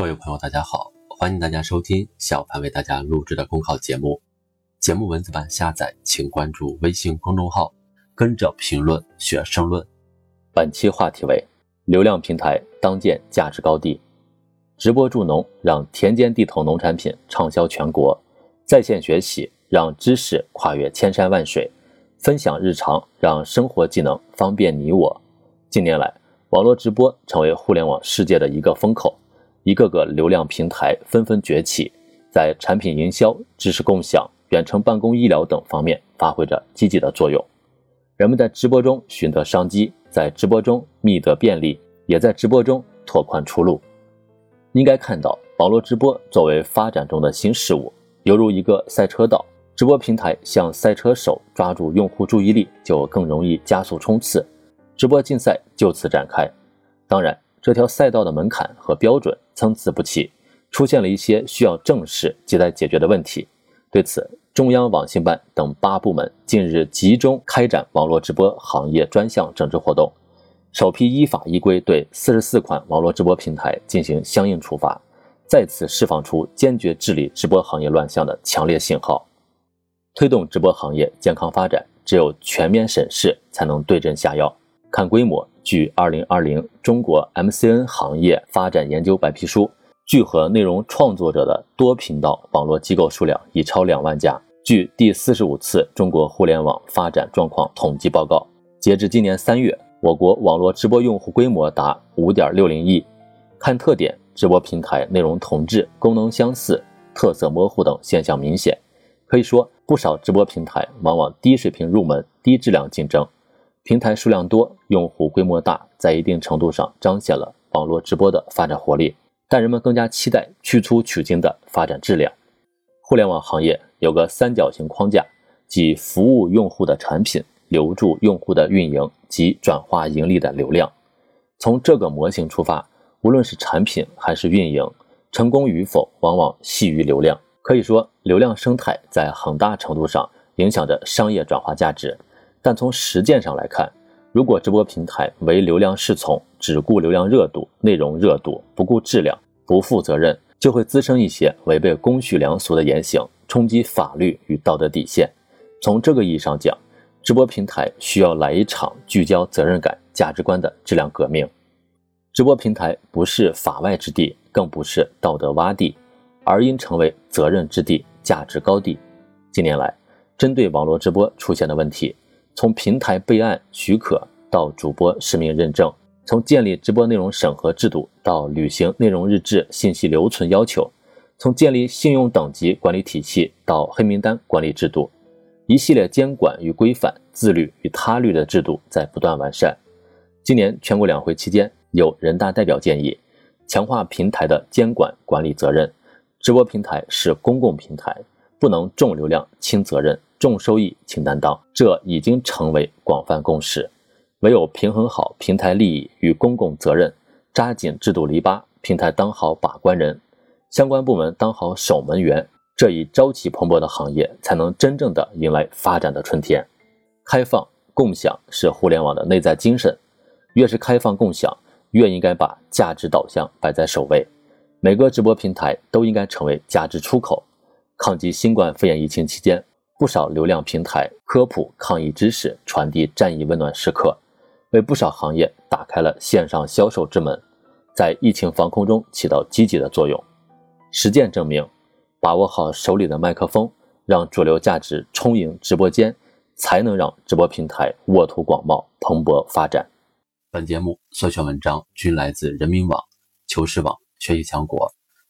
各位朋友，大家好，欢迎大家收听小潘为大家录制的公考节目。节目文字版下载，请关注微信公众号，跟着评论学申论。本期话题为：流量平台当建价值高地，直播助农让田间地头农产品畅销全国，在线学习让知识跨越千山万水，分享日常让生活技能方便你我。近年来，网络直播成为互联网世界的一个风口。一个个流量平台纷纷崛起，在产品营销、知识共享、远程办公、医疗等方面发挥着积极的作用。人们在直播中寻得商机，在直播中觅得便利，也在直播中拓宽出路。应该看到，网络直播作为发展中的新事物，犹如一个赛车道，直播平台向赛车手抓住用户注意力，就更容易加速冲刺，直播竞赛就此展开。当然。这条赛道的门槛和标准参差不齐，出现了一些需要正视亟待解决的问题。对此，中央网信办等八部门近日集中开展网络直播行业专项整治活动，首批依法依规对四十四款网络直播平台进行相应处罚，再次释放出坚决治理直播行业乱象的强烈信号。推动直播行业健康发展，只有全面审视，才能对症下药。看规模，据二零二零中国 MCN 行业发展研究白皮书，聚合内容创作者的多频道网络机构数量已超两万家。据第四十五次中国互联网发展状况统计报告，截至今年三月，我国网络直播用户规模达五点六零亿。看特点，直播平台内容同质、功能相似、特色模糊等现象明显。可以说，不少直播平台往往低水平入门、低质量竞争。平台数量多，用户规模大，在一定程度上彰显了网络直播的发展活力。但人们更加期待去粗取精的发展质量。互联网行业有个三角形框架，即服务用户的产品、留住用户的运营及转化盈利的流量。从这个模型出发，无论是产品还是运营，成功与否往往系于流量。可以说，流量生态在很大程度上影响着商业转化价值。但从实践上来看，如果直播平台唯流量侍从，只顾流量热度、内容热度，不顾质量、不负责任，就会滋生一些违背公序良俗的言行，冲击法律与道德底线。从这个意义上讲，直播平台需要来一场聚焦责任感、价值观的质量革命。直播平台不是法外之地，更不是道德洼地，而应成为责任之地、价值高地。近年来，针对网络直播出现的问题，从平台备案许可到主播实名认证，从建立直播内容审核制度到履行内容日志信息留存要求，从建立信用等级管理体系到黑名单管理制度，一系列监管与规范、自律与他律的制度在不断完善。今年全国两会期间，有人大代表建议强化平台的监管管理责任，直播平台是公共平台，不能重流量轻责任。重收益轻担当，这已经成为广泛共识。唯有平衡好平台利益与公共责任，扎紧制度篱笆，平台当好把关人，相关部门当好守门员，这一朝气蓬勃的行业才能真正的迎来发展的春天。开放共享是互联网的内在精神，越是开放共享，越应该把价值导向摆在首位。每个直播平台都应该成为价值出口。抗击新冠肺炎疫情期间。不少流量平台科普抗疫知识，传递战役温暖时刻，为不少行业打开了线上销售之门，在疫情防控中起到积极的作用。实践证明，把握好手里的麦克风，让主流价值充盈直播间，才能让直播平台沃土广袤、蓬勃发展。本节目所选文章均来自人民网、求是网、学习强国。